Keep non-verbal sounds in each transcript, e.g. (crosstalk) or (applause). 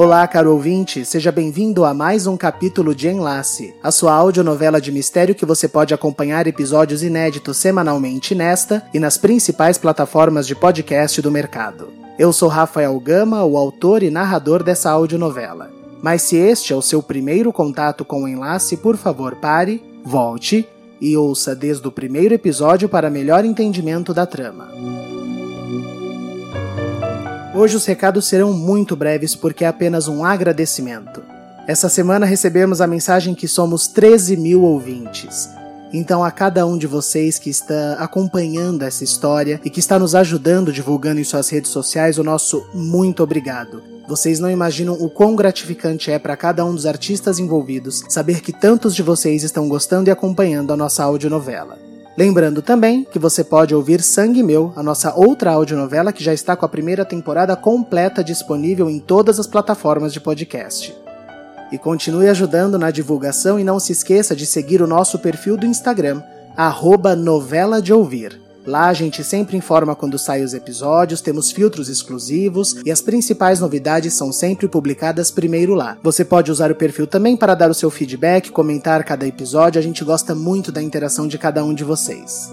Olá, caro ouvinte, seja bem-vindo a mais um capítulo de Enlace, a sua audionovela de mistério que você pode acompanhar episódios inéditos semanalmente nesta e nas principais plataformas de podcast do mercado. Eu sou Rafael Gama, o autor e narrador dessa audionovela. Mas se este é o seu primeiro contato com o Enlace, por favor pare, volte e ouça desde o primeiro episódio para melhor entendimento da trama. Hoje os recados serão muito breves porque é apenas um agradecimento. Essa semana recebemos a mensagem que somos 13 mil ouvintes. Então, a cada um de vocês que está acompanhando essa história e que está nos ajudando divulgando em suas redes sociais, o nosso muito obrigado. Vocês não imaginam o quão gratificante é para cada um dos artistas envolvidos saber que tantos de vocês estão gostando e acompanhando a nossa audionovela. Lembrando também que você pode ouvir Sangue Meu, a nossa outra audionovela que já está com a primeira temporada completa disponível em todas as plataformas de podcast. E continue ajudando na divulgação e não se esqueça de seguir o nosso perfil do Instagram, arroba novela de ouvir. Lá a gente sempre informa quando saem os episódios, temos filtros exclusivos e as principais novidades são sempre publicadas primeiro lá. Você pode usar o perfil também para dar o seu feedback, comentar cada episódio, a gente gosta muito da interação de cada um de vocês.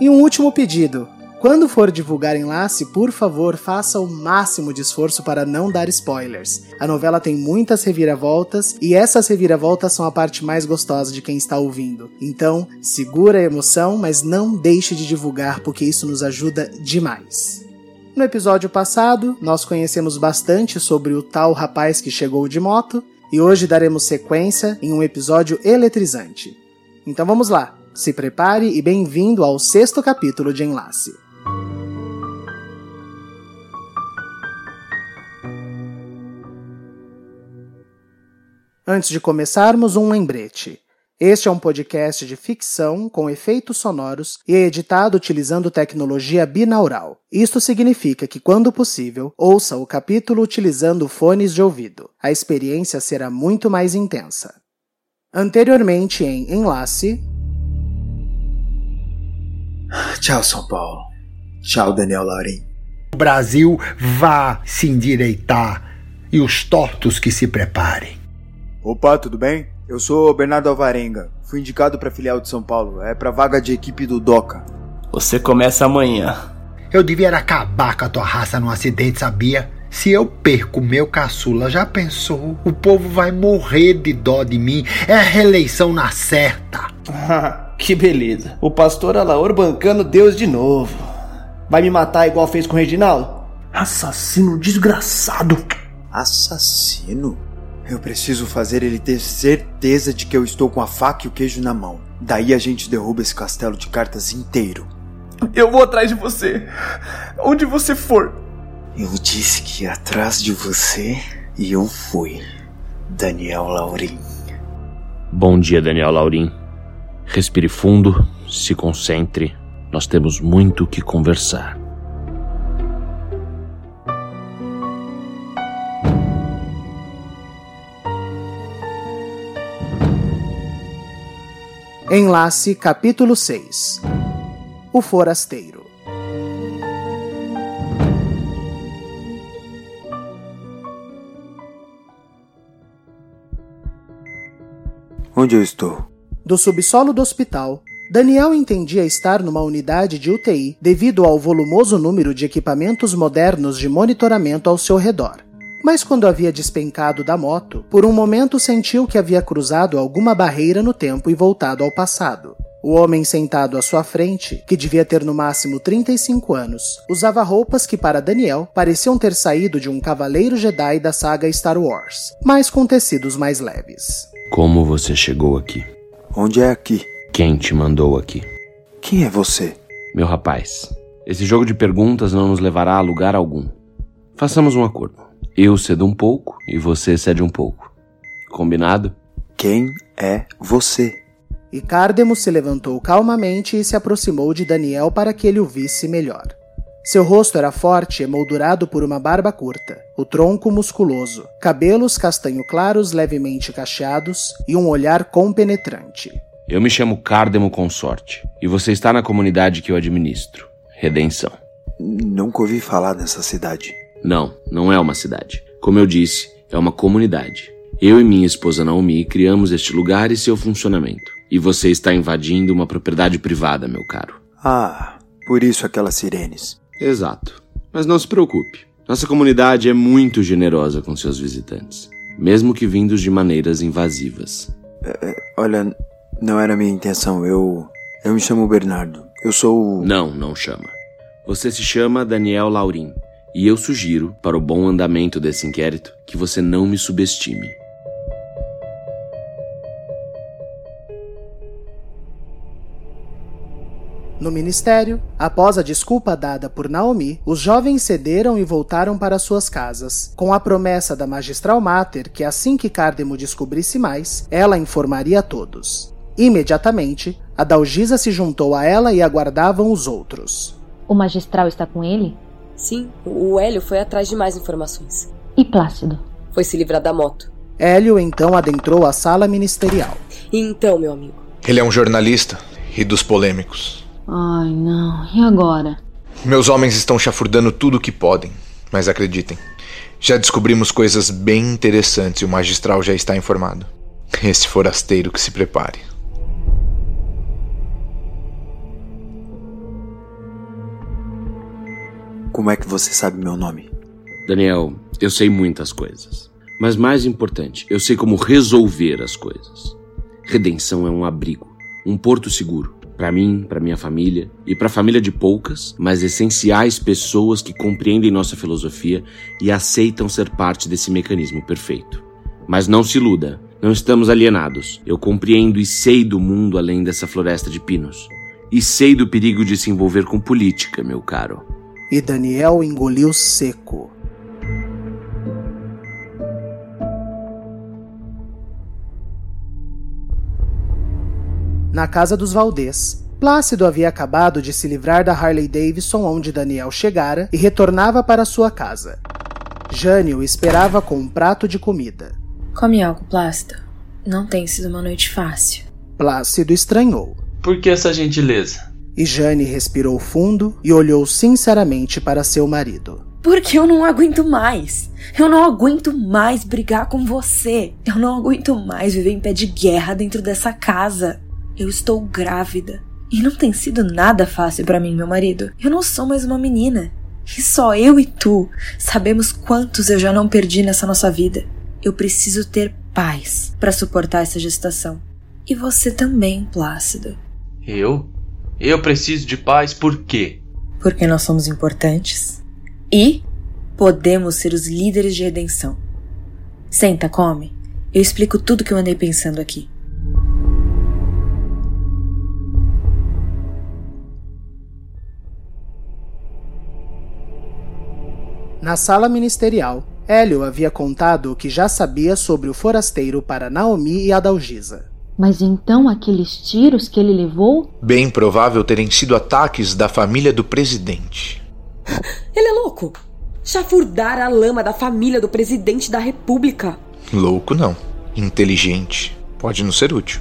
E um último pedido. Quando for divulgar Enlace, por favor, faça o máximo de esforço para não dar spoilers. A novela tem muitas reviravoltas e essas reviravoltas são a parte mais gostosa de quem está ouvindo. Então, segura a emoção, mas não deixe de divulgar porque isso nos ajuda demais. No episódio passado, nós conhecemos bastante sobre o tal rapaz que chegou de moto e hoje daremos sequência em um episódio eletrizante. Então vamos lá, se prepare e bem-vindo ao sexto capítulo de Enlace. Antes de começarmos, um lembrete. Este é um podcast de ficção com efeitos sonoros e é editado utilizando tecnologia binaural. Isto significa que, quando possível, ouça o capítulo utilizando fones de ouvido. A experiência será muito mais intensa. Anteriormente em Enlace. Tchau, São Paulo. Tchau, Daniel Laurim. O Brasil vá se endireitar e os tortos que se preparem. Opa, tudo bem? Eu sou Bernardo Alvarenga. Fui indicado para filial de São Paulo. É para vaga de equipe do DOCA. Você começa amanhã. Eu devia acabar com a tua raça num acidente, sabia? Se eu perco meu caçula, já pensou? O povo vai morrer de dó de mim. É a reeleição na certa. (laughs) que beleza. O pastor Alaor bancando Deus de novo. Vai me matar igual fez com o Reginaldo? Assassino desgraçado. Assassino? Eu preciso fazer ele ter certeza de que eu estou com a faca e o queijo na mão. Daí a gente derruba esse castelo de cartas inteiro. Eu vou atrás de você. Onde você for. Eu disse que ia atrás de você e eu fui. Daniel Laurim. Bom dia, Daniel Laurim. Respire fundo, se concentre. Nós temos muito o que conversar. Enlace capítulo 6 O Forasteiro Onde eu estou? Do subsolo do hospital, Daniel entendia estar numa unidade de UTI devido ao volumoso número de equipamentos modernos de monitoramento ao seu redor. Mas quando havia despencado da moto, por um momento sentiu que havia cruzado alguma barreira no tempo e voltado ao passado. O homem sentado à sua frente, que devia ter no máximo 35 anos, usava roupas que para Daniel pareciam ter saído de um cavaleiro Jedi da saga Star Wars, mas com tecidos mais leves. Como você chegou aqui? Onde é aqui? Quem te mandou aqui? Quem é você? Meu rapaz, Esse jogo de perguntas não nos levará a lugar algum. Façamos um acordo. Eu cedo um pouco e você cede um pouco. Combinado? Quem é você? E Cardemo se levantou calmamente e se aproximou de Daniel para que ele o visse melhor. Seu rosto era forte, emoldurado por uma barba curta, o tronco musculoso, cabelos castanho claros levemente cacheados e um olhar compenetrante. Eu me chamo Cardemo Consorte e você está na comunidade que eu administro, Redenção. Nunca ouvi falar dessa cidade. Não, não é uma cidade. Como eu disse, é uma comunidade. Eu e minha esposa Naomi criamos este lugar e seu funcionamento. E você está invadindo uma propriedade privada, meu caro. Ah, por isso aquelas sirenes. Exato. Mas não se preocupe. Nossa comunidade é muito generosa com seus visitantes, mesmo que vindos de maneiras invasivas. É, olha, não era minha intenção. Eu. Eu me chamo Bernardo. Eu sou. o- Não, não chama. Você se chama Daniel Laurim. E eu sugiro, para o bom andamento desse inquérito, que você não me subestime. No ministério, após a desculpa dada por Naomi, os jovens cederam e voltaram para suas casas, com a promessa da magistral Mater que assim que Cardemo descobrisse mais, ela informaria a todos. Imediatamente, a Dalgisa se juntou a ela e aguardavam os outros. O magistral está com ele? Sim, o Hélio foi atrás de mais informações. E Plácido? Foi se livrar da moto. Hélio então adentrou a sala ministerial. E então, meu amigo? Ele é um jornalista e dos polêmicos. Ai, não. E agora? Meus homens estão chafurdando tudo o que podem, mas acreditem, já descobrimos coisas bem interessantes e o magistral já está informado. Esse forasteiro que se prepare. Como é que você sabe meu nome? Daniel, eu sei muitas coisas. Mas mais importante, eu sei como resolver as coisas. Redenção é um abrigo, um porto seguro. Para mim, para minha família e para a família de poucas, mas essenciais pessoas que compreendem nossa filosofia e aceitam ser parte desse mecanismo perfeito. Mas não se iluda, não estamos alienados. Eu compreendo e sei do mundo além dessa floresta de pinos. E sei do perigo de se envolver com política, meu caro. E Daniel engoliu seco. Na casa dos Valdez, Plácido havia acabado de se livrar da Harley Davidson onde Daniel chegara e retornava para sua casa. Jânio o esperava com um prato de comida. Come algo, Plácido. Não tem sido uma noite fácil. Plácido estranhou. Por que essa gentileza? E Jane respirou fundo e olhou sinceramente para seu marido. Porque eu não aguento mais. Eu não aguento mais brigar com você. Eu não aguento mais viver em pé de guerra dentro dessa casa. Eu estou grávida. E não tem sido nada fácil para mim, meu marido. Eu não sou mais uma menina. E só eu e tu sabemos quantos eu já não perdi nessa nossa vida. Eu preciso ter paz para suportar essa gestação. E você também, Plácido. Eu? Eu preciso de paz por quê? Porque nós somos importantes. E podemos ser os líderes de redenção. Senta, come. Eu explico tudo que eu andei pensando aqui. Na sala ministerial, Hélio havia contado o que já sabia sobre o forasteiro para Naomi e Adalgisa. Mas então aqueles tiros que ele levou? Bem provável terem sido ataques da família do presidente. (laughs) Ele é louco! Chafurdar a lama da família do presidente da república. Louco não. Inteligente. Pode não ser útil.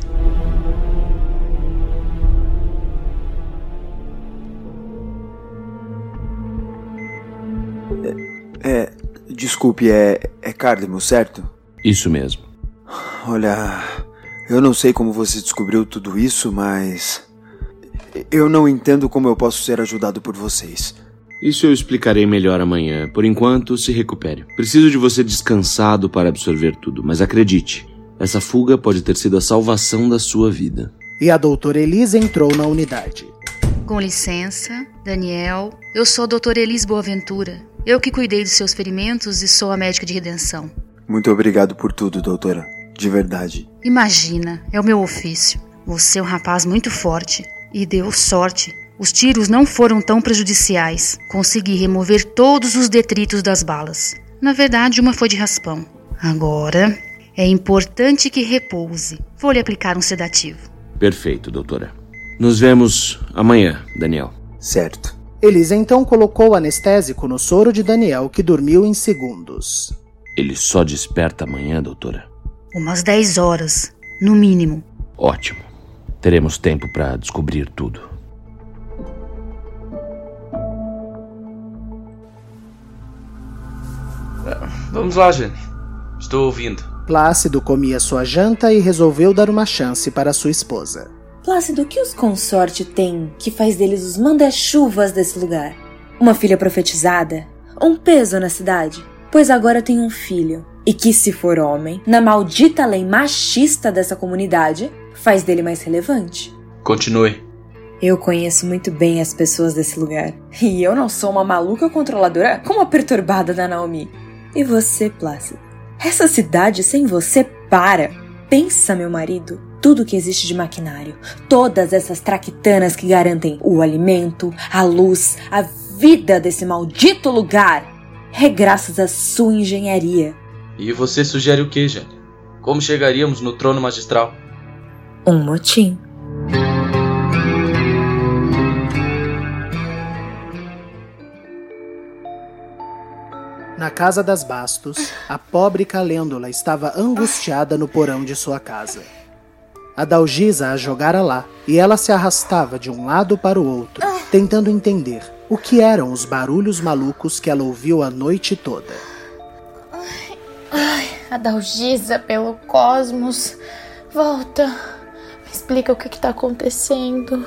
É. Desculpe, é. É Cardemo, certo? Isso mesmo. Olha. Eu não sei como você descobriu tudo isso, mas. Eu não entendo como eu posso ser ajudado por vocês. Isso eu explicarei melhor amanhã. Por enquanto, se recupere. Preciso de você descansado para absorver tudo, mas acredite, essa fuga pode ter sido a salvação da sua vida. E a doutora Elisa entrou na unidade. Com licença, Daniel. Eu sou a doutora Elis Boaventura. Eu que cuidei dos seus ferimentos e sou a médica de redenção. Muito obrigado por tudo, doutora. De verdade. Imagina, é o meu ofício. Você é um rapaz muito forte e deu sorte. Os tiros não foram tão prejudiciais. Consegui remover todos os detritos das balas. Na verdade, uma foi de raspão. Agora, é importante que repouse. Vou lhe aplicar um sedativo. Perfeito, doutora. Nos vemos amanhã, Daniel. Certo. Elisa então colocou o anestésico no soro de Daniel, que dormiu em segundos. Ele só desperta amanhã, doutora? Umas 10 horas, no mínimo. Ótimo. Teremos tempo para descobrir tudo. Vamos lá, Jane. Estou ouvindo. Plácido comia sua janta e resolveu dar uma chance para sua esposa. Plácido, o que os consorte têm que faz deles os manda-chuvas desse lugar? Uma filha profetizada? Um peso na cidade? Pois agora tem um filho. E que, se for homem, na maldita lei machista dessa comunidade, faz dele mais relevante. Continue. Eu conheço muito bem as pessoas desse lugar. E eu não sou uma maluca controladora como a perturbada da Naomi. E você, Plácido? Essa cidade sem você para. Pensa, meu marido, tudo que existe de maquinário, todas essas traquitanas que garantem o alimento, a luz, a vida desse maldito lugar, é graças à sua engenharia. E você sugere o que, Jane? Como chegaríamos no trono magistral? Um motim. Na casa das Bastos, a pobre Calêndula estava angustiada no porão de sua casa. A Dalgisa a jogara lá e ela se arrastava de um lado para o outro, tentando entender o que eram os barulhos malucos que ela ouviu a noite toda. Ai, Adalgisa, pelo cosmos, volta. Me explica o que está acontecendo.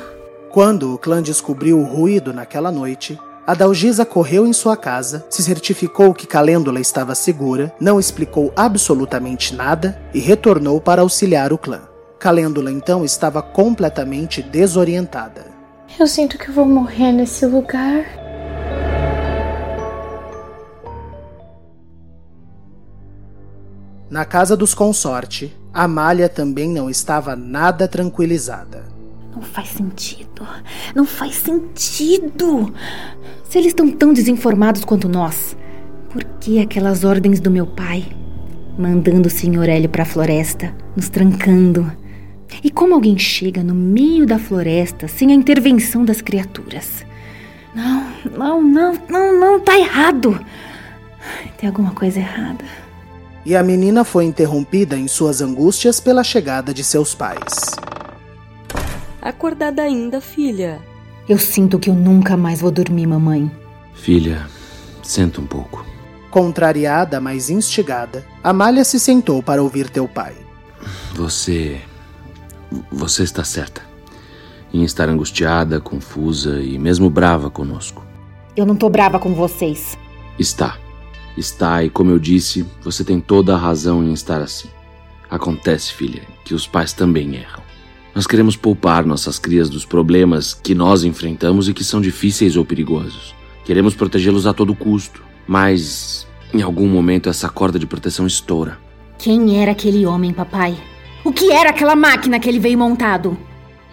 Quando o clã descobriu o ruído naquela noite, Adalgisa correu em sua casa, se certificou que Calêndula estava segura, não explicou absolutamente nada e retornou para auxiliar o clã. Calêndula então estava completamente desorientada. Eu sinto que vou morrer nesse lugar. Na casa dos consorte, Amália também não estava nada tranquilizada. Não faz sentido. Não faz sentido. Se eles estão tão desinformados quanto nós, por que aquelas ordens do meu pai? Mandando o senhor Hélio para a floresta, nos trancando. E como alguém chega no meio da floresta sem a intervenção das criaturas? Não, não, não, não, não, tá errado. Tem alguma coisa errada. E a menina foi interrompida em suas angústias pela chegada de seus pais. Acordada ainda, filha? Eu sinto que eu nunca mais vou dormir, mamãe. Filha, senta um pouco. Contrariada, mas instigada, Amália se sentou para ouvir teu pai. Você. Você está certa. Em estar angustiada, confusa e mesmo brava conosco. Eu não tô brava com vocês. Está. Está, e como eu disse, você tem toda a razão em estar assim. Acontece, filha, que os pais também erram. Nós queremos poupar nossas crias dos problemas que nós enfrentamos e que são difíceis ou perigosos. Queremos protegê-los a todo custo, mas em algum momento essa corda de proteção estoura. Quem era aquele homem, papai? O que era aquela máquina que ele veio montado?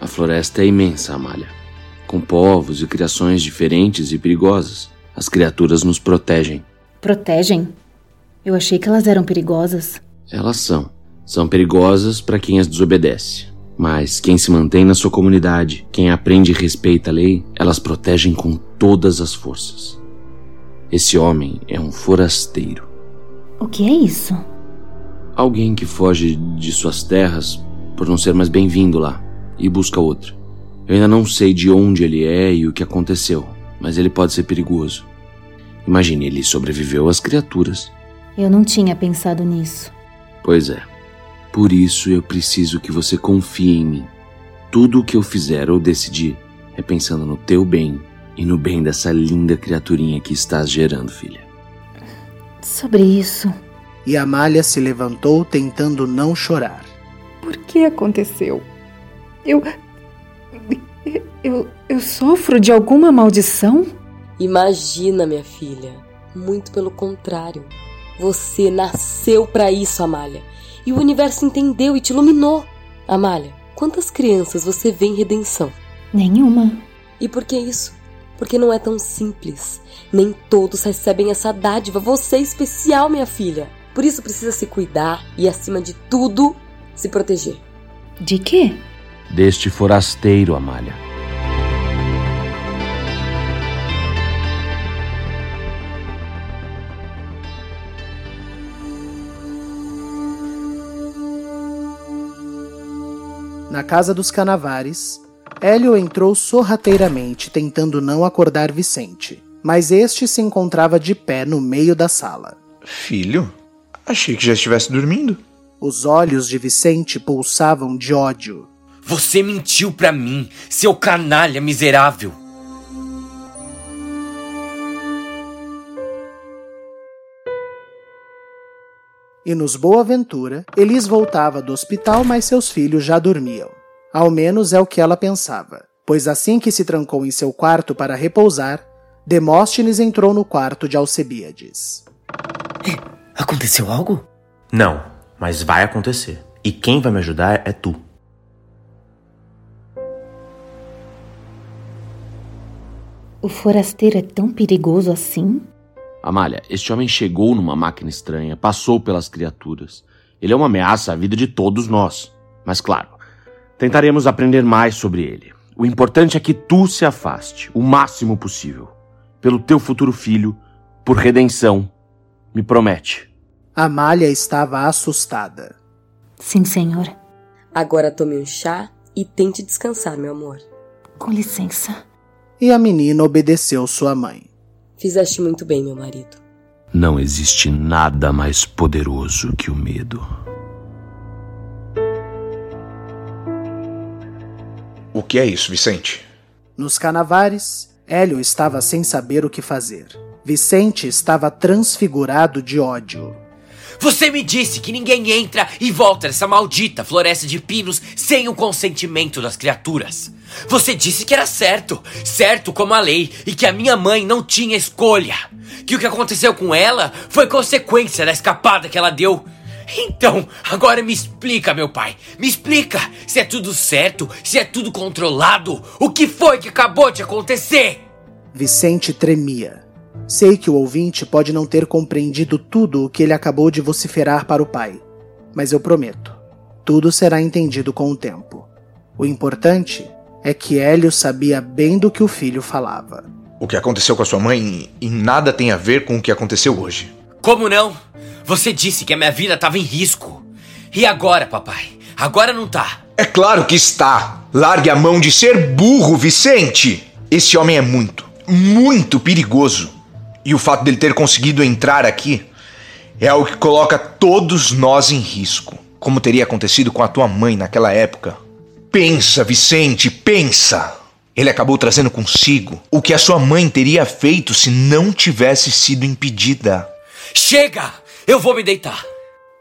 A floresta é imensa, Amália. Com povos e criações diferentes e perigosas. As criaturas nos protegem. Protegem? Eu achei que elas eram perigosas. Elas são. São perigosas para quem as desobedece. Mas quem se mantém na sua comunidade, quem aprende e respeita a lei, elas protegem com todas as forças. Esse homem é um forasteiro. O que é isso? Alguém que foge de suas terras por não ser mais bem-vindo lá e busca outra. Eu ainda não sei de onde ele é e o que aconteceu, mas ele pode ser perigoso. Imagine, ele sobreviveu às criaturas. Eu não tinha pensado nisso. Pois é. Por isso eu preciso que você confie em mim. Tudo o que eu fizer ou decidir é pensando no teu bem e no bem dessa linda criaturinha que estás gerando, filha. Sobre isso. E Amália se levantou tentando não chorar. Por que aconteceu? Eu. Eu, eu sofro de alguma maldição? Imagina, minha filha. Muito pelo contrário. Você nasceu para isso, Amália. E o universo entendeu e te iluminou. Amália, quantas crianças você vê em redenção? Nenhuma. E por que isso? Porque não é tão simples. Nem todos recebem essa dádiva. Você é especial, minha filha. Por isso precisa se cuidar e, acima de tudo, se proteger. De quê? Deste forasteiro, Amália. Na casa dos Canavares, Hélio entrou sorrateiramente, tentando não acordar Vicente, mas este se encontrava de pé no meio da sala. Filho? Achei que já estivesse dormindo. Os olhos de Vicente pulsavam de ódio. Você mentiu para mim, seu canalha miserável. E nos Boa Ventura, Elis voltava do hospital, mas seus filhos já dormiam. Ao menos é o que ela pensava, pois assim que se trancou em seu quarto para repousar, Demóstenes entrou no quarto de Alcebiades. Aconteceu algo? Não, mas vai acontecer. E quem vai me ajudar é tu. O forasteiro é tão perigoso assim? Amália, este homem chegou numa máquina estranha, passou pelas criaturas. Ele é uma ameaça à vida de todos nós. Mas claro, tentaremos aprender mais sobre ele. O importante é que tu se afaste o máximo possível. Pelo teu futuro filho, por redenção. Me promete. Amália estava assustada. Sim, senhor. Agora tome um chá e tente descansar, meu amor. Com licença. E a menina obedeceu sua mãe. Fizeste muito bem, meu marido. Não existe nada mais poderoso que o medo. O que é isso, Vicente? Nos canavares, Hélio estava sem saber o que fazer. Vicente estava transfigurado de ódio. Você me disse que ninguém entra e volta nessa maldita floresta de pinos sem o consentimento das criaturas. Você disse que era certo, certo como a lei, e que a minha mãe não tinha escolha. Que o que aconteceu com ela foi consequência da escapada que ela deu. Então, agora me explica, meu pai. Me explica se é tudo certo, se é tudo controlado. O que foi que acabou de acontecer? Vicente tremia. Sei que o ouvinte pode não ter compreendido tudo o que ele acabou de vociferar para o pai, mas eu prometo, tudo será entendido com o tempo. O importante é que Hélio sabia bem do que o filho falava. O que aconteceu com a sua mãe em nada tem a ver com o que aconteceu hoje. Como não? Você disse que a minha vida estava em risco. E agora, papai? Agora não tá. É claro que está. Largue a mão de ser burro, Vicente. Esse homem é muito, muito perigoso. E o fato dele ter conseguido entrar aqui é algo que coloca todos nós em risco, como teria acontecido com a tua mãe naquela época. Pensa, Vicente, pensa! Ele acabou trazendo consigo o que a sua mãe teria feito se não tivesse sido impedida. Chega! Eu vou me deitar.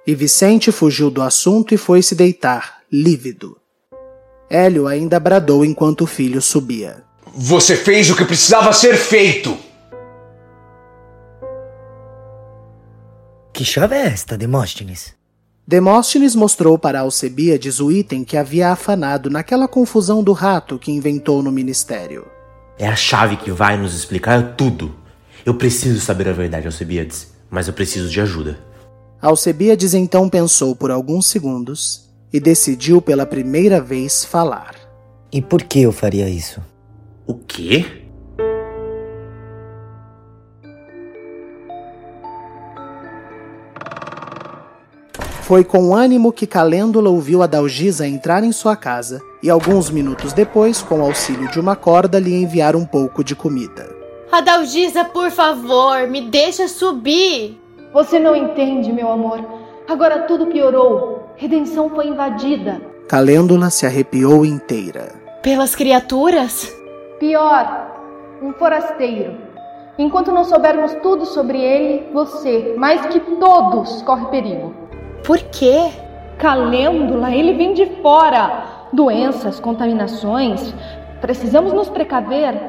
E Vicente fugiu do assunto e foi se deitar, lívido. Hélio ainda bradou enquanto o filho subia. Você fez o que precisava ser feito! Que chave é esta, Demóstenes? Demóstenes mostrou para Alcebiades o item que havia afanado naquela confusão do rato que inventou no ministério. É a chave que vai nos explicar tudo. Eu preciso saber a verdade, Alcebiades, mas eu preciso de ajuda. Alcebiades então pensou por alguns segundos e decidiu pela primeira vez falar. E por que eu faria isso? O quê? Foi com ânimo que Calêndula ouviu a Dalgisa entrar em sua casa e alguns minutos depois, com o auxílio de uma corda, lhe enviar um pouco de comida. Adalgisa, por favor, me deixa subir. Você não entende, meu amor. Agora tudo piorou. Redenção foi invadida. Calêndula se arrepiou inteira. Pelas criaturas? Pior, um forasteiro. Enquanto não soubermos tudo sobre ele, você, mais que todos, corre perigo. Por quê? Calêndula, ele vem de fora. Doenças, contaminações. Precisamos nos precaver.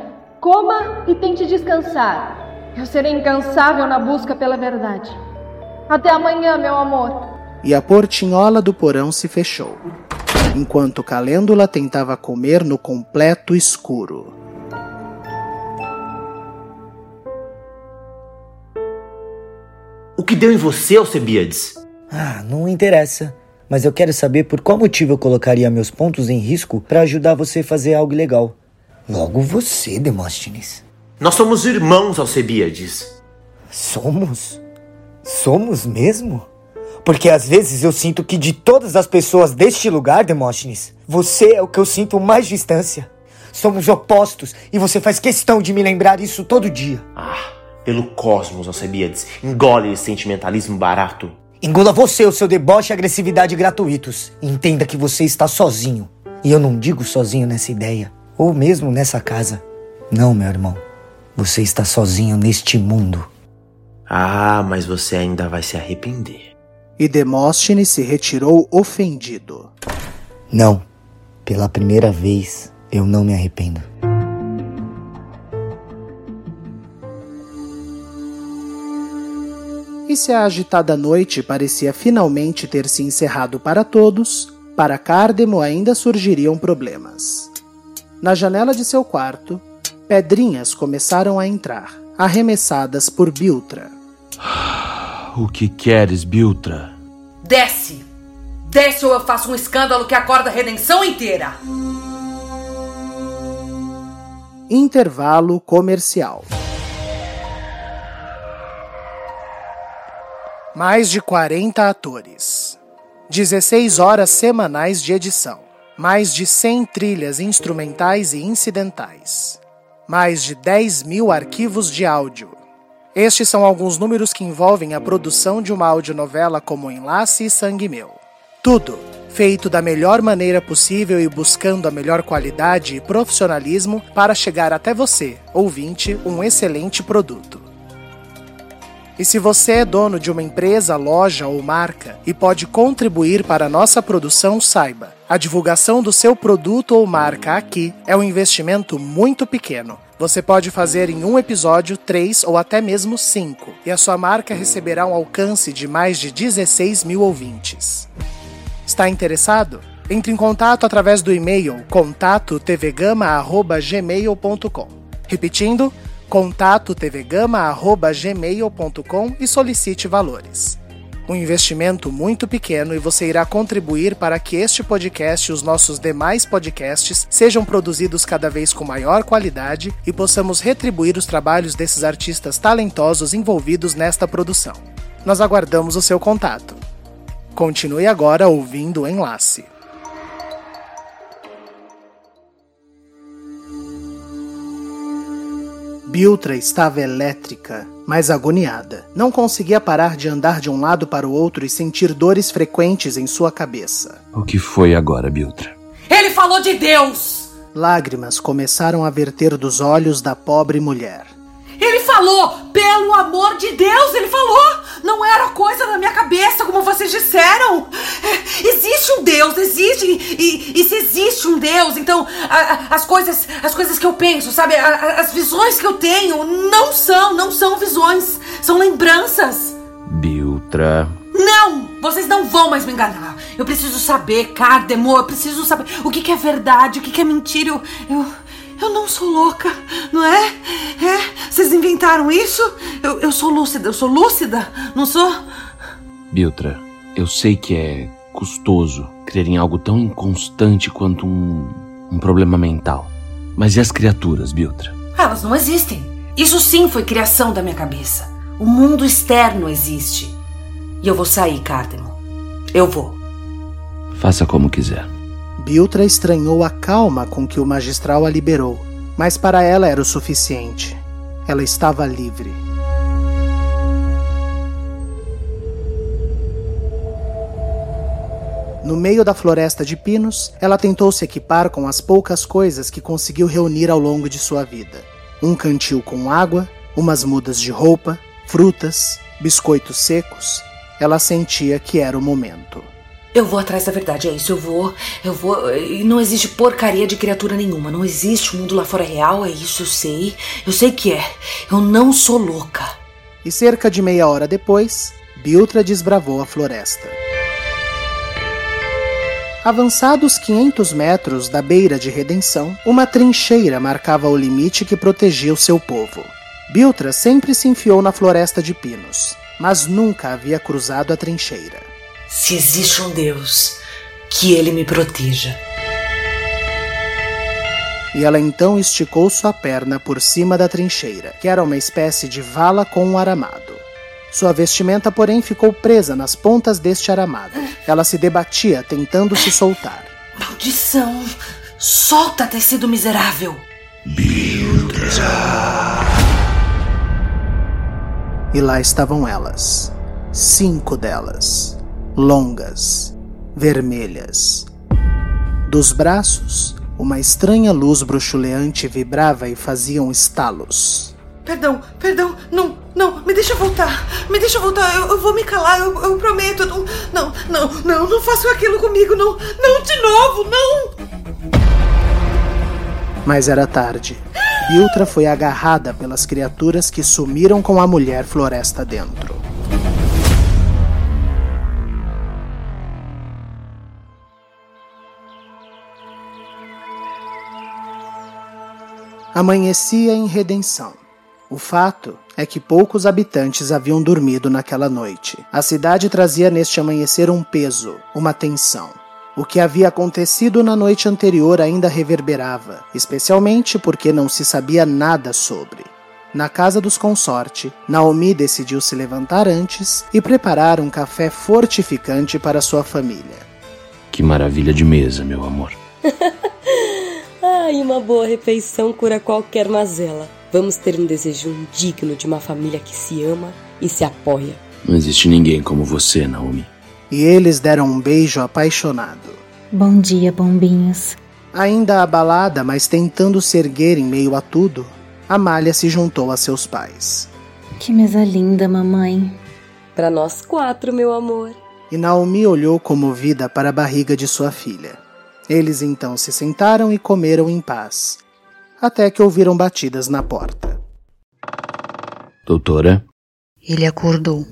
Coma e tente descansar. Eu serei incansável na busca pela verdade. Até amanhã, meu amor. E a portinhola do porão se fechou, enquanto Calêndula tentava comer no completo escuro. O que deu em você, Alcebiades? Ah, não interessa. Mas eu quero saber por qual motivo eu colocaria meus pontos em risco para ajudar você a fazer algo legal. Logo você, Demóstenes. Nós somos irmãos, Alcebiades. Somos? Somos mesmo? Porque às vezes eu sinto que de todas as pessoas deste lugar, Demóstenes, você é o que eu sinto mais distância. Somos opostos e você faz questão de me lembrar isso todo dia. Ah, pelo cosmos, Alcebiades. Engole esse sentimentalismo barato. Engula você, o seu deboche e agressividade gratuitos. Entenda que você está sozinho. E eu não digo sozinho nessa ideia, ou mesmo nessa casa. Não, meu irmão. Você está sozinho neste mundo. Ah, mas você ainda vai se arrepender. E Demóstenes se retirou ofendido. Não. Pela primeira vez, eu não me arrependo. E se a agitada noite parecia finalmente ter se encerrado para todos, para Cárdemo ainda surgiriam problemas. Na janela de seu quarto, pedrinhas começaram a entrar, arremessadas por Biltra. (sighs) O que queres, Biltra? Desce! Desce ou eu faço um escândalo que acorda a redenção inteira! Intervalo comercial. Mais de 40 atores. 16 horas semanais de edição. Mais de 100 trilhas instrumentais e incidentais. Mais de 10 mil arquivos de áudio. Estes são alguns números que envolvem a produção de uma audionovela como Enlace e Sangue Meu. Tudo feito da melhor maneira possível e buscando a melhor qualidade e profissionalismo para chegar até você, ouvinte, um excelente produto. E se você é dono de uma empresa, loja ou marca e pode contribuir para a nossa produção, saiba: a divulgação do seu produto ou marca aqui é um investimento muito pequeno. Você pode fazer em um episódio três ou até mesmo cinco, e a sua marca receberá um alcance de mais de 16 mil ouvintes. Está interessado? Entre em contato através do e-mail contato tvgama@gmail.com. Repetindo, contato tvgama@gmail.com e solicite valores. Um investimento muito pequeno e você irá contribuir para que este podcast e os nossos demais podcasts sejam produzidos cada vez com maior qualidade e possamos retribuir os trabalhos desses artistas talentosos envolvidos nesta produção. Nós aguardamos o seu contato. Continue agora ouvindo o enlace. Biltra estava elétrica, mas agoniada. Não conseguia parar de andar de um lado para o outro e sentir dores frequentes em sua cabeça. O que foi agora, Biltra? Ele falou de Deus! Lágrimas começaram a verter dos olhos da pobre mulher. Ele falou! Pelo amor de Deus, ele falou! Não era coisa da minha cabeça, como vocês disseram! Existe um Deus, existe! E, e se existe um Deus, então a, a, as coisas as coisas que eu penso, sabe? A, as visões que eu tenho não são, não são visões, são lembranças! Biltra. Não! Vocês não vão mais me enganar! Eu preciso saber, Cardemo, eu preciso saber o que, que é verdade, o que, que é mentira. Eu, eu, eu não sou louca, não é? É? Vocês inventaram isso? Eu, eu sou lúcida, eu sou lúcida, não sou? Biltra, eu sei que é custoso crer em algo tão inconstante quanto um, um problema mental. Mas e as criaturas, Biltra? Elas não existem. Isso sim foi criação da minha cabeça. O mundo externo existe. E eu vou sair, Cardemo. Eu vou. Faça como quiser. Biltra estranhou a calma com que o magistral a liberou, mas para ela era o suficiente. Ela estava livre. No meio da floresta de pinos, ela tentou se equipar com as poucas coisas que conseguiu reunir ao longo de sua vida: um cantil com água, umas mudas de roupa, frutas, biscoitos secos. Ela sentia que era o momento. Eu vou atrás da verdade, é isso, eu vou. Eu vou. E não existe porcaria de criatura nenhuma. Não existe. O mundo lá fora real, é isso, eu sei. Eu sei que é. Eu não sou louca. E cerca de meia hora depois, Biltra desbravou a floresta. Avançados 500 metros da beira de Redenção, uma trincheira marcava o limite que protegia o seu povo. Biltra sempre se enfiou na floresta de pinos, mas nunca havia cruzado a trincheira. Se existe um Deus, que ele me proteja. E ela então esticou sua perna por cima da trincheira, que era uma espécie de vala com um aramado. Sua vestimenta, porém, ficou presa nas pontas deste aramado. Ela se debatia, tentando se soltar. Maldição! Solta, tecido miserável! E lá estavam elas. Cinco delas. Longas. Vermelhas. Dos braços, uma estranha luz bruxuleante vibrava e fazia estalos. Perdão, perdão, não, não, me deixa voltar, me deixa voltar, eu, eu vou me calar, eu, eu prometo, não, não, não, não, não façam aquilo comigo, não, não de novo, não! Mas era tarde. Biltra foi agarrada pelas criaturas que sumiram com a mulher floresta dentro. Amanhecia em Redenção. O fato é que poucos habitantes haviam dormido naquela noite. A cidade trazia neste amanhecer um peso, uma tensão. O que havia acontecido na noite anterior ainda reverberava, especialmente porque não se sabia nada sobre. Na casa dos consorte, Naomi decidiu se levantar antes e preparar um café fortificante para sua família. Que maravilha de mesa, meu amor. (laughs) Ai, uma boa refeição cura qualquer mazela. Vamos ter um desejo digno de uma família que se ama e se apoia. Não existe ninguém como você, Naomi. E eles deram um beijo apaixonado. Bom dia, bombinhos. Ainda abalada, mas tentando se erguer em meio a tudo, Amália se juntou a seus pais. Que mesa linda, mamãe. Para nós quatro, meu amor. E Naomi olhou comovida para a barriga de sua filha. Eles então se sentaram e comeram em paz, até que ouviram batidas na porta. Doutora? Ele acordou.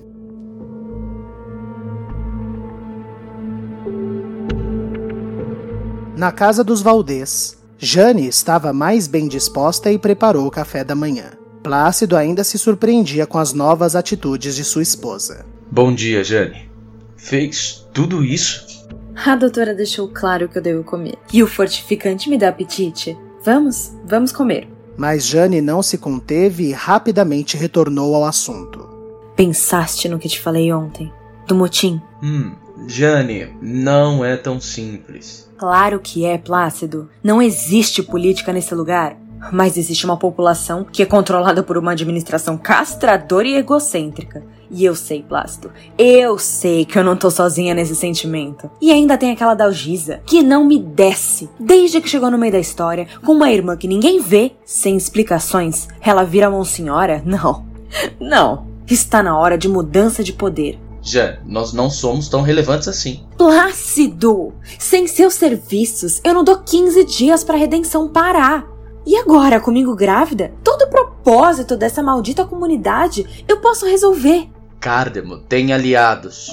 Na casa dos Valdez, Jane estava mais bem disposta e preparou o café da manhã. Plácido ainda se surpreendia com as novas atitudes de sua esposa. Bom dia, Jane. Fez tudo isso? A doutora deixou claro que eu devo comer. E o fortificante me dá apetite. Vamos, vamos comer. Mas Jane não se conteve e rapidamente retornou ao assunto. Pensaste no que te falei ontem? Do motim? Hum, Jane, não é tão simples. Claro que é, Plácido. Não existe política nesse lugar. Mas existe uma população que é controlada por uma administração castradora e egocêntrica. E eu sei, Plácido, eu sei que eu não tô sozinha nesse sentimento. E ainda tem aquela Dalgisa, que não me desce. Desde que chegou no meio da história, com uma irmã que ninguém vê, sem explicações, ela vira monsenhora? Não. (laughs) Não. Está na hora de mudança de poder. Já, nós não somos tão relevantes assim. Plácido! Sem seus serviços, eu não dou 15 dias pra redenção parar. E agora, comigo grávida, todo o propósito dessa maldita comunidade eu posso resolver. Cardemo tem aliados.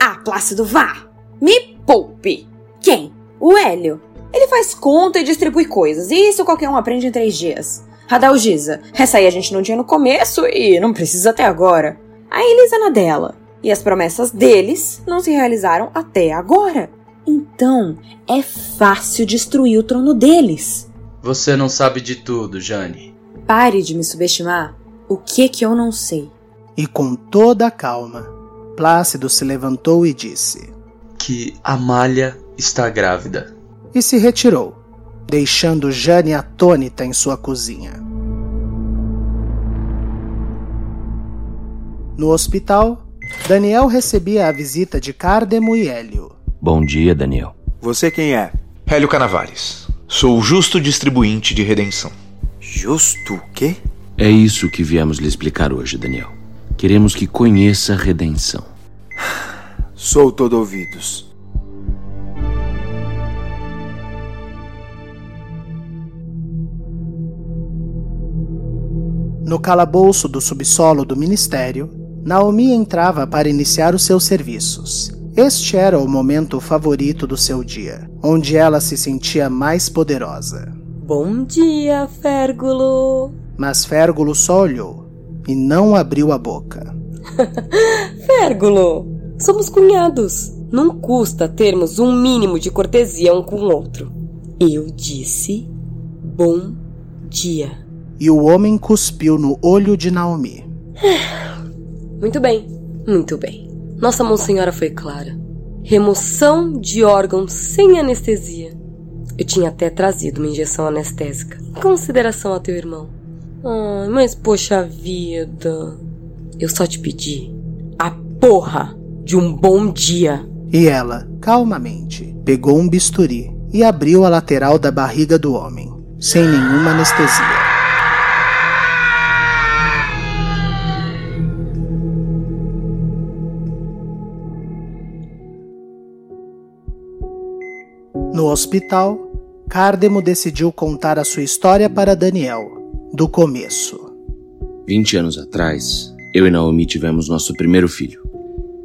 Ah, Plácido, vá! Me poupe! Quem? O Hélio. Ele faz conta e distribui coisas, e isso qualquer um aprende em três dias. Radalgisa, essa aí a gente não tinha no começo e não precisa até agora. A Elisa na dela. E as promessas deles não se realizaram até agora. Então, é fácil destruir o trono deles. Você não sabe de tudo, Jane. Pare de me subestimar. O que que eu não sei? E com toda a calma, Plácido se levantou e disse: Que Amália está grávida. E se retirou, deixando Jane atônita em sua cozinha. No hospital, Daniel recebia a visita de Cardemo e Hélio. Bom dia, Daniel. Você quem é? Hélio Canavares. Sou o justo distribuinte de redenção. Justo o quê? É isso que viemos lhe explicar hoje, Daniel. Queremos que conheça a redenção. (sighs) Sou todo ouvidos. No calabouço do subsolo do ministério, Naomi entrava para iniciar os seus serviços. Este era o momento favorito do seu dia, onde ela se sentia mais poderosa. Bom dia, Férgulo! Mas Férgulo só olhou e não abriu a boca. (laughs) Férgulo, somos cunhados. Não custa termos um mínimo de cortesia um com o outro. Eu disse bom dia. E o homem cuspiu no olho de Naomi. (sighs) Muito bem, muito bem. Nossa Monsenhora foi clara. Remoção de órgãos sem anestesia. Eu tinha até trazido uma injeção anestésica. Consideração ao teu irmão. Ai, mas poxa vida. Eu só te pedi a porra de um bom dia. E ela, calmamente, pegou um bisturi e abriu a lateral da barriga do homem, sem nenhuma anestesia. No hospital, Cardemo decidiu contar a sua história para Daniel, do começo. 20 anos atrás, eu e Naomi tivemos nosso primeiro filho.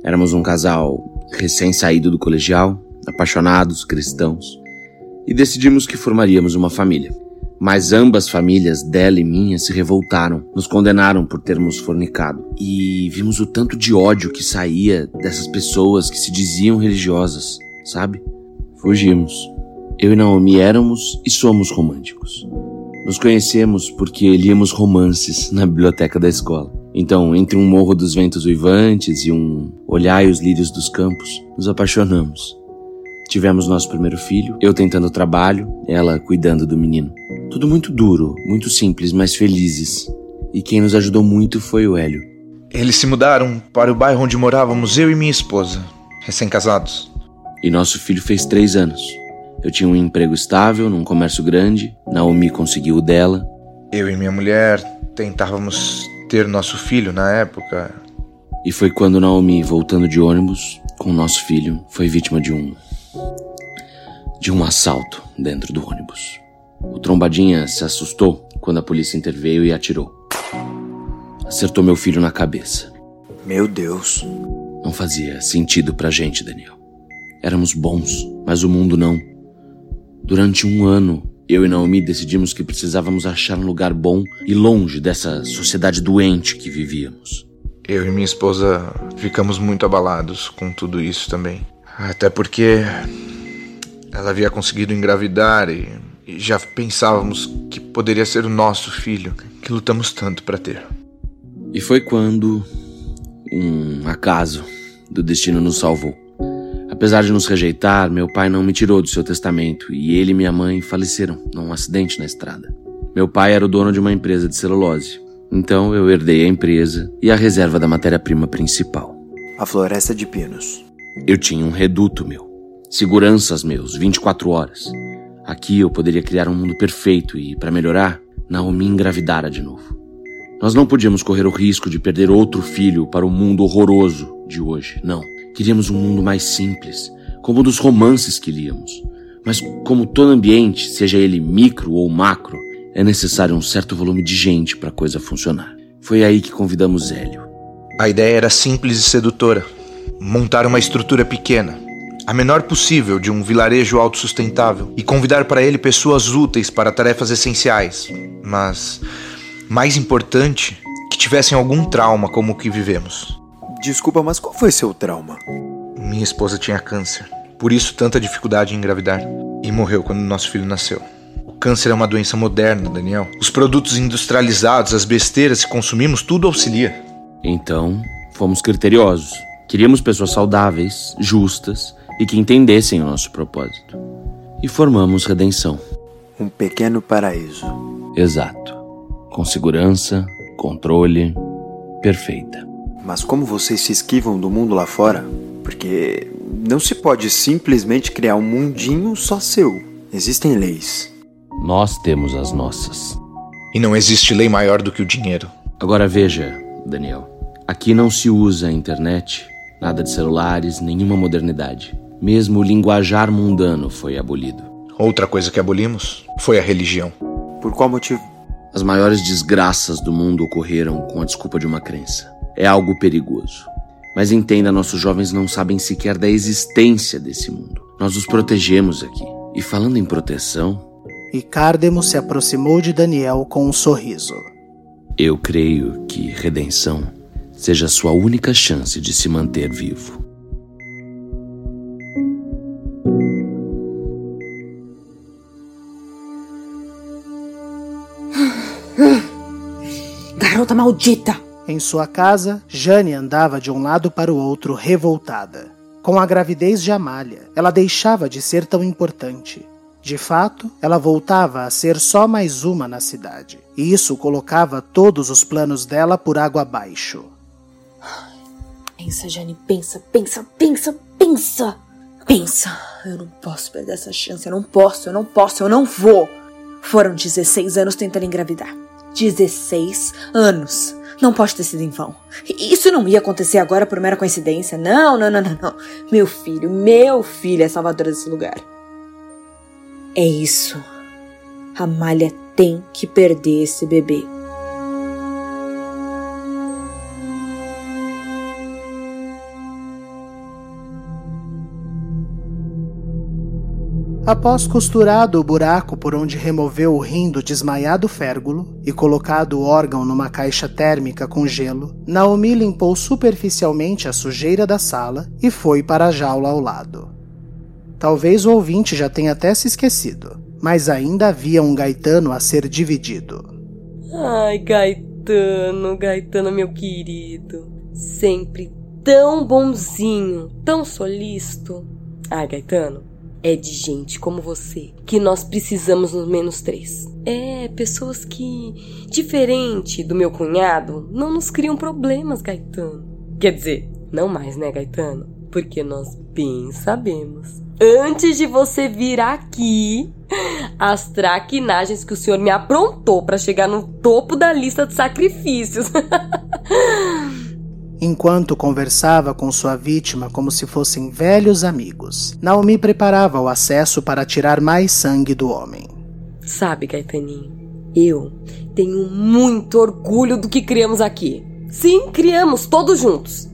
Éramos um casal recém-saído do colegial, apaixonados, cristãos, e decidimos que formaríamos uma família. Mas ambas famílias, dela e minha, se revoltaram, nos condenaram por termos fornicado. E vimos o tanto de ódio que saía dessas pessoas que se diziam religiosas, sabe? Fugimos. Eu e Naomi éramos e somos românticos. Nos conhecemos porque líamos romances na biblioteca da escola. Então, entre um morro dos ventos uivantes e um olhai os lírios dos campos, nos apaixonamos. Tivemos nosso primeiro filho, eu tentando trabalho, ela cuidando do menino. Tudo muito duro, muito simples, mas felizes. E quem nos ajudou muito foi o Hélio. Eles se mudaram para o bairro onde morávamos eu e minha esposa, recém-casados. E nosso filho fez três anos. Eu tinha um emprego estável num comércio grande, Naomi conseguiu o dela. Eu e minha mulher tentávamos ter nosso filho na época. E foi quando Naomi, voltando de ônibus com nosso filho, foi vítima de um. de um assalto dentro do ônibus. O trombadinha se assustou quando a polícia interveio e atirou. Acertou meu filho na cabeça. Meu Deus. Não fazia sentido pra gente, Daniel. Éramos bons, mas o mundo não. Durante um ano, eu e Naomi decidimos que precisávamos achar um lugar bom e longe dessa sociedade doente que vivíamos. Eu e minha esposa ficamos muito abalados com tudo isso também. Até porque ela havia conseguido engravidar e, e já pensávamos que poderia ser o nosso filho, que lutamos tanto para ter. E foi quando um acaso do destino nos salvou. Apesar de nos rejeitar, meu pai não me tirou do seu testamento e ele e minha mãe faleceram num acidente na estrada. Meu pai era o dono de uma empresa de celulose, então eu herdei a empresa e a reserva da matéria-prima principal. A floresta de pinos. Eu tinha um reduto meu, seguranças meus, 24 horas. Aqui eu poderia criar um mundo perfeito e, para melhorar, Naomi engravidara de novo. Nós não podíamos correr o risco de perder outro filho para o mundo horroroso de hoje, não. Queríamos um mundo mais simples, como o dos romances que líamos. Mas como todo ambiente, seja ele micro ou macro, é necessário um certo volume de gente para a coisa funcionar. Foi aí que convidamos Hélio. A ideia era simples e sedutora. Montar uma estrutura pequena, a menor possível de um vilarejo autossustentável, e convidar para ele pessoas úteis para tarefas essenciais, mas mais importante, que tivessem algum trauma como o que vivemos. Desculpa, mas qual foi seu trauma? Minha esposa tinha câncer, por isso tanta dificuldade em engravidar, e morreu quando nosso filho nasceu. O câncer é uma doença moderna, Daniel. Os produtos industrializados, as besteiras que consumimos, tudo auxilia. Então, fomos criteriosos. Queríamos pessoas saudáveis, justas e que entendessem o nosso propósito. E formamos Redenção. Um pequeno paraíso. Exato. Com segurança, controle, perfeita. Mas como vocês se esquivam do mundo lá fora? Porque não se pode simplesmente criar um mundinho só seu. Existem leis. Nós temos as nossas. E não existe lei maior do que o dinheiro. Agora veja, Daniel. Aqui não se usa a internet, nada de celulares, nenhuma modernidade. Mesmo o linguajar mundano foi abolido. Outra coisa que abolimos foi a religião. Por qual motivo? As maiores desgraças do mundo ocorreram com a desculpa de uma crença. É algo perigoso. Mas entenda, nossos jovens não sabem sequer da existência desse mundo. Nós os protegemos aqui. E falando em proteção. E Cardemo se aproximou de Daniel com um sorriso. Eu creio que redenção seja sua única chance de se manter vivo. Garota maldita! Em sua casa, Jane andava de um lado para o outro revoltada. Com a gravidez de Amália, ela deixava de ser tão importante. De fato, ela voltava a ser só mais uma na cidade. E isso colocava todos os planos dela por água abaixo. Pensa, Jane, pensa, pensa, pensa, pensa! Pensa! Eu não posso perder essa chance, eu não posso, eu não posso, eu não vou! Foram 16 anos tentando engravidar. 16 anos. Não pode ter sido em vão. Isso não ia acontecer agora por mera coincidência. Não, não, não, não, não. Meu filho, meu filho é salvador desse lugar. É isso. A Malha tem que perder esse bebê. Após costurado o buraco por onde removeu o rim do desmaiado férgulo e colocado o órgão numa caixa térmica com gelo, Naomi limpou superficialmente a sujeira da sala e foi para a jaula ao lado. Talvez o ouvinte já tenha até se esquecido, mas ainda havia um Gaetano a ser dividido. Ai, Gaetano, Gaetano, meu querido. Sempre tão bonzinho, tão solisto. Ai, Gaetano, é de gente como você que nós precisamos no menos três. É, pessoas que, diferente do meu cunhado, não nos criam problemas, Gaetano. Quer dizer, não mais, né, Gaetano? Porque nós bem sabemos. Antes de você vir aqui, as traquinagens que o senhor me aprontou para chegar no topo da lista de sacrifícios. (laughs) Enquanto conversava com sua vítima como se fossem velhos amigos, Naomi preparava o acesso para tirar mais sangue do homem. Sabe, Gaetaninho, eu tenho muito orgulho do que criamos aqui. Sim, criamos todos juntos.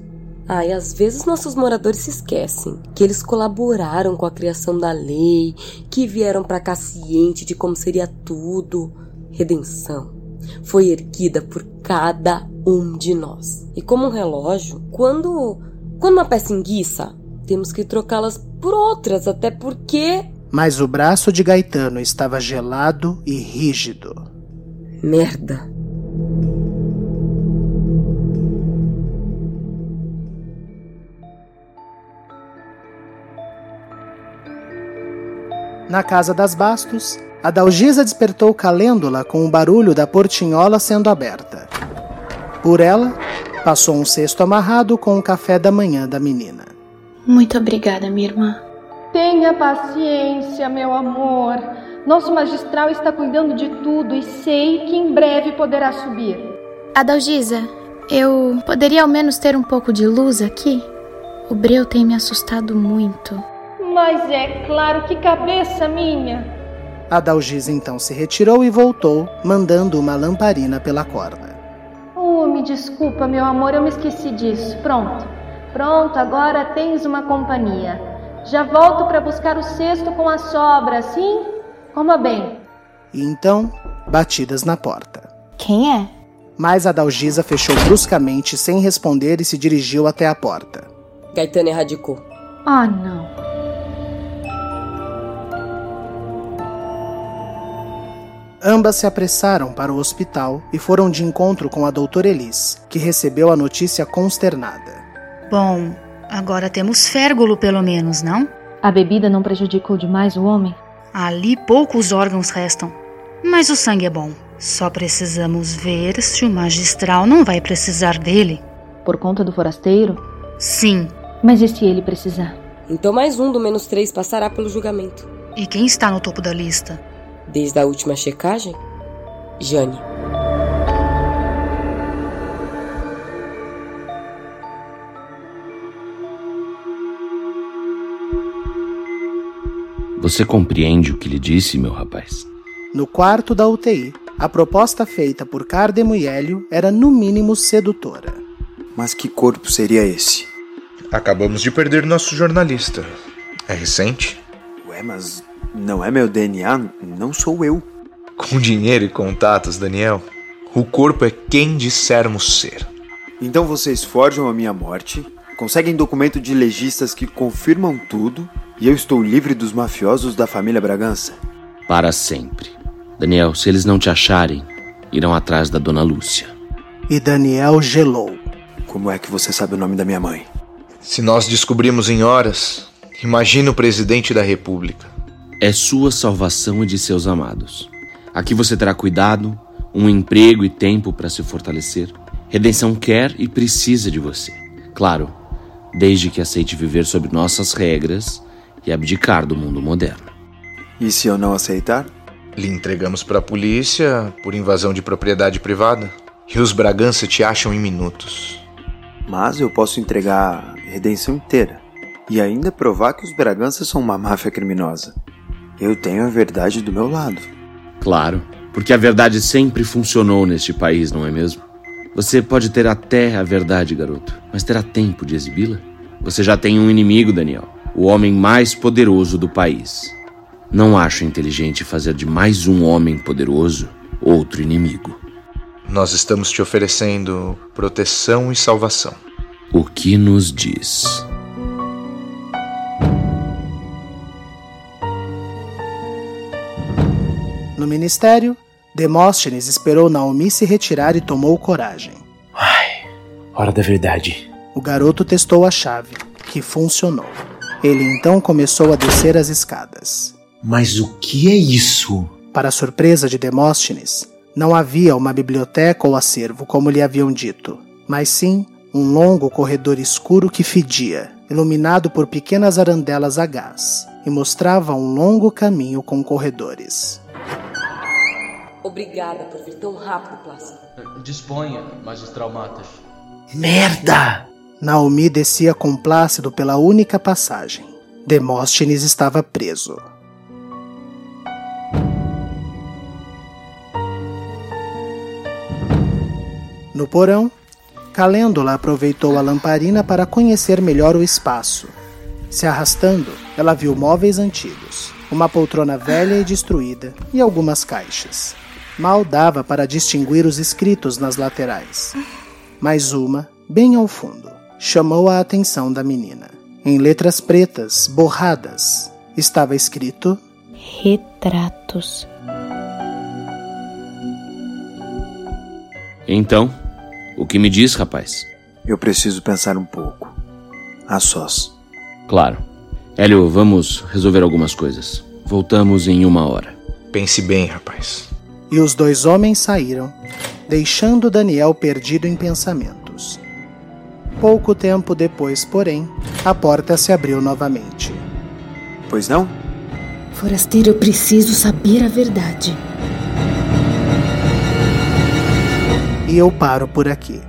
Ah, e às vezes nossos moradores se esquecem que eles colaboraram com a criação da lei, que vieram para cá ciente de como seria tudo. Redenção foi erguida por cada um de nós. E como um relógio, quando quando uma peça enguiça, temos que trocá-las por outras, até porque Mas o braço de Gaetano estava gelado e rígido. merda. Na casa das Bastos, a Dalgisa despertou Calêndula com o barulho da portinhola sendo aberta. Por ela, passou um cesto amarrado com o café da manhã da menina. Muito obrigada, minha irmã. Tenha paciência, meu amor. Nosso magistral está cuidando de tudo e sei que em breve poderá subir. Adalgisa, eu poderia ao menos ter um pouco de luz aqui? O breu tem me assustado muito. Mas é claro que cabeça minha. A Dalgisa então se retirou e voltou, mandando uma lamparina pela corda. Oh, me desculpa, meu amor, eu me esqueci disso. Pronto. Pronto, agora tens uma companhia. Já volto para buscar o cesto com a sobra, sim? Coma bem. E então, batidas na porta. Quem é? Mas a Dalgisa fechou bruscamente sem responder e se dirigiu até a porta. Gaetano erradicou. Ah, não. Ambas se apressaram para o hospital e foram de encontro com a doutora Elis, que recebeu a notícia consternada. Bom, agora temos férgulo pelo menos, não? A bebida não prejudicou demais o homem? Ali poucos órgãos restam. Mas o sangue é bom. Só precisamos ver se o magistral não vai precisar dele. Por conta do forasteiro? Sim. Mas e se ele precisar? Então mais um do menos três passará pelo julgamento. E quem está no topo da lista? Desde a última checagem? Jane. Você compreende o que lhe disse, meu rapaz? No quarto da UTI, a proposta feita por Cardemo e Hélio era no mínimo sedutora. Mas que corpo seria esse? Acabamos de perder nosso jornalista. É recente? Ué, mas não é meu DNA, não sou eu. Com dinheiro e contatos, Daniel, o corpo é quem dissermos ser. Então vocês forjam a minha morte, conseguem documento de legistas que confirmam tudo e eu estou livre dos mafiosos da família Bragança? Para sempre. Daniel, se eles não te acharem, irão atrás da dona Lúcia. E Daniel gelou. Como é que você sabe o nome da minha mãe? Se nós descobrimos em horas, imagina o presidente da República. É sua salvação e de seus amados. Aqui você terá cuidado, um emprego e tempo para se fortalecer. Redenção quer e precisa de você. Claro, desde que aceite viver sob nossas regras e abdicar do mundo moderno. E se eu não aceitar? Lhe entregamos para a polícia por invasão de propriedade privada. E os Bragança te acham em minutos. Mas eu posso entregar a redenção inteira e ainda provar que os Bragança são uma máfia criminosa. Eu tenho a verdade do meu lado. Claro, porque a verdade sempre funcionou neste país, não é mesmo? Você pode ter até a verdade, garoto, mas terá tempo de exibi-la? Você já tem um inimigo, Daniel, o homem mais poderoso do país. Não acho inteligente fazer de mais um homem poderoso outro inimigo. Nós estamos te oferecendo proteção e salvação. O que nos diz? No ministério, Demóstenes esperou Naomi se retirar e tomou coragem. Ai, hora da verdade. O garoto testou a chave, que funcionou. Ele então começou a descer as escadas. Mas o que é isso? Para surpresa de Demóstenes, não havia uma biblioteca ou acervo como lhe haviam dito, mas sim um longo corredor escuro que fedia, iluminado por pequenas arandelas a gás, e mostrava um longo caminho com corredores. Obrigada por vir tão rápido, Plácido. Disponha, magistral Matas. Merda! Naomi descia com Plácido pela única passagem. Demóstenes estava preso. No porão, Calêndula aproveitou a lamparina para conhecer melhor o espaço. Se arrastando, ela viu móveis antigos, uma poltrona velha e destruída e algumas caixas. Mal dava para distinguir os escritos nas laterais. Mas uma, bem ao fundo, chamou a atenção da menina. Em letras pretas, borradas, estava escrito: Retratos. Então, o que me diz, rapaz? Eu preciso pensar um pouco. A sós. Claro. Hélio, vamos resolver algumas coisas. Voltamos em uma hora. Pense bem, rapaz. E os dois homens saíram, deixando Daniel perdido em pensamentos. Pouco tempo depois, porém, a porta se abriu novamente. Pois não? Forasteiro, eu preciso saber a verdade. E eu paro por aqui.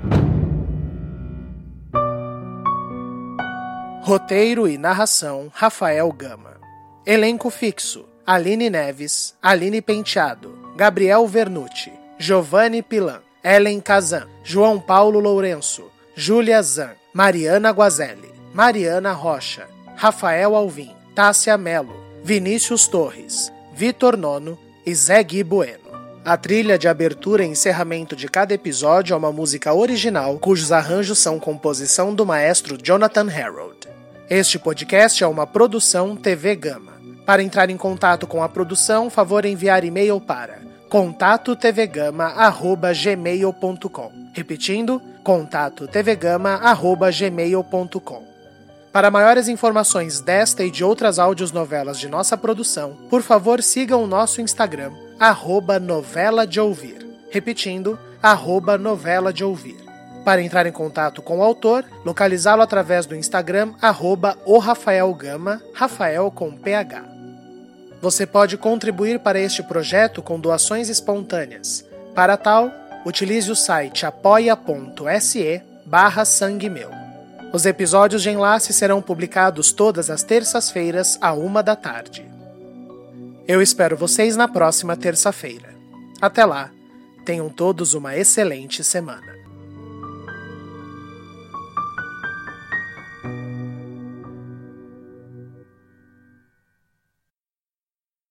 Roteiro e narração: Rafael Gama. Elenco fixo: Aline Neves, Aline Penteado, Gabriel Vernucci, Giovanni Pilan, Ellen Kazan, João Paulo Lourenço, Júlia Zan, Mariana Guazelli, Mariana Rocha, Rafael Alvim, Tássia Melo, Vinícius Torres, Vitor Nono e Zé Gui Bueno. A trilha de abertura e encerramento de cada episódio é uma música original cujos arranjos são composição do maestro Jonathan Harold. Este podcast é uma produção TV Gama. Para entrar em contato com a produção, favor enviar e-mail para contatotvgama@gmail.com. Repetindo, contatotvgama@gmail.com. Para maiores informações desta e de outras áudios-novelas de nossa produção, por favor sigam o nosso Instagram, arroba novela de ouvir. Repetindo, arroba novela de ouvir. Para entrar em contato com o autor, localizá-lo através do Instagram, arroba o Rafael Gama, Rafael com PH. Você pode contribuir para este projeto com doações espontâneas. Para tal, utilize o site apoia.se barra sangue meu. Os episódios de enlace serão publicados todas as terças-feiras, à uma da tarde. Eu espero vocês na próxima terça-feira. Até lá, tenham todos uma excelente semana.